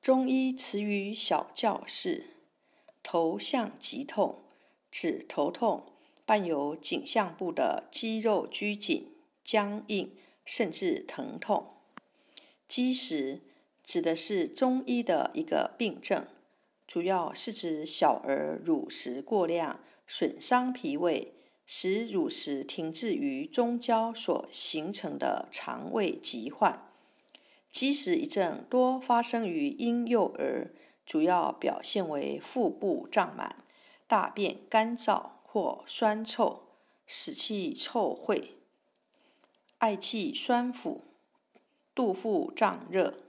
中医词语小教室：头项急痛，指头痛伴有颈项部的肌肉拘紧、僵硬，甚至疼痛。积食指的是中医的一个病症，主要是指小儿乳食过量，损伤脾胃，使乳食停滞于中焦所形成的肠胃疾患。积食一症多发生于婴幼儿，主要表现为腹部胀满、大便干燥或酸臭、屎气臭秽、嗳气酸腐、肚腹胀热。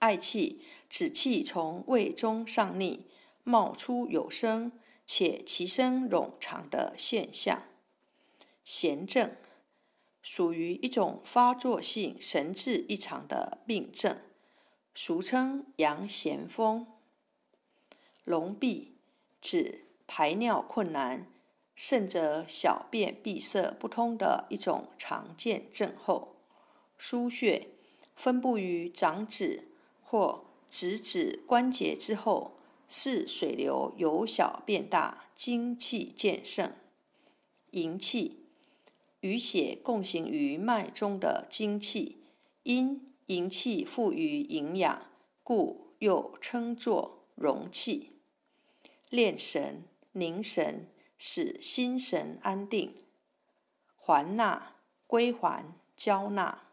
嗳气指气从胃中上逆，冒出有声且其声冗长的现象。痫症。属于一种发作性神志异常的病症，俗称阳痫风。聋闭指排尿困难，甚至小便闭塞不通的一种常见症候。腧穴分布于掌指或指指关节之后，是水流由小变大，精气渐盛。营气。与血共行于脉中的精气，因营气富于营养，故又称作荣气。炼神、凝神，使心神安定。还纳、归还、交纳。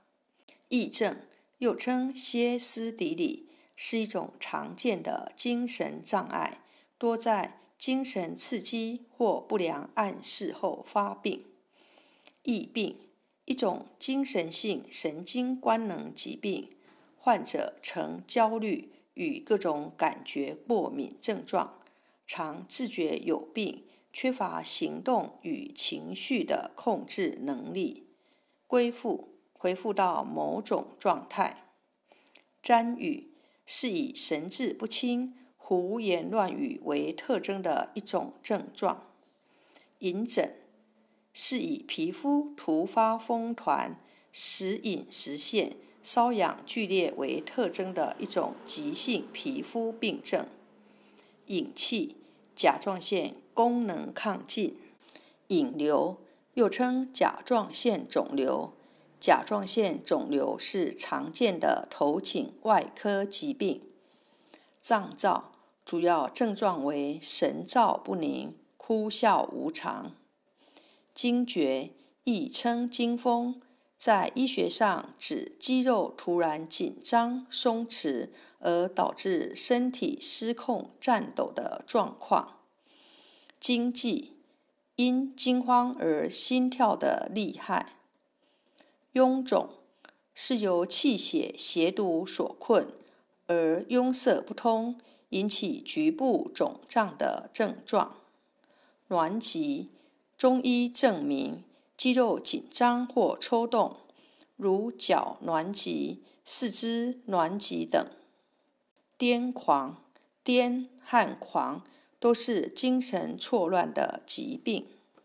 癔症又称歇斯底里，是一种常见的精神障碍，多在精神刺激或不良暗示后发病。疫病，一种精神性神经官能疾病，患者呈焦虑与各种感觉过敏症状，常自觉有病，缺乏行动与情绪的控制能力。归复，恢复到某种状态。谵语是以神志不清、胡言乱语为特征的一种症状。隐疹。是以皮肤突发风团、时隐时现、瘙痒剧烈为特征的一种急性皮肤病症。隐气，甲状腺功能亢进。隐瘤又称甲状腺肿瘤。甲状腺肿瘤是常见的头颈外科疾病。脏燥，主要症状为神燥不宁、哭笑无常。惊厥，亦称惊风，在医学上指肌肉突然紧张松弛而导致身体失控颤抖的状况。惊悸，因惊慌而心跳的厉害。臃肿，是由气血邪毒所困而壅塞不通，引起局部肿胀的症状。挛急。中医证明，肌肉紧张或抽动，如脚挛急、四肢挛急等。癫狂、癫和狂都是精神错乱的疾病。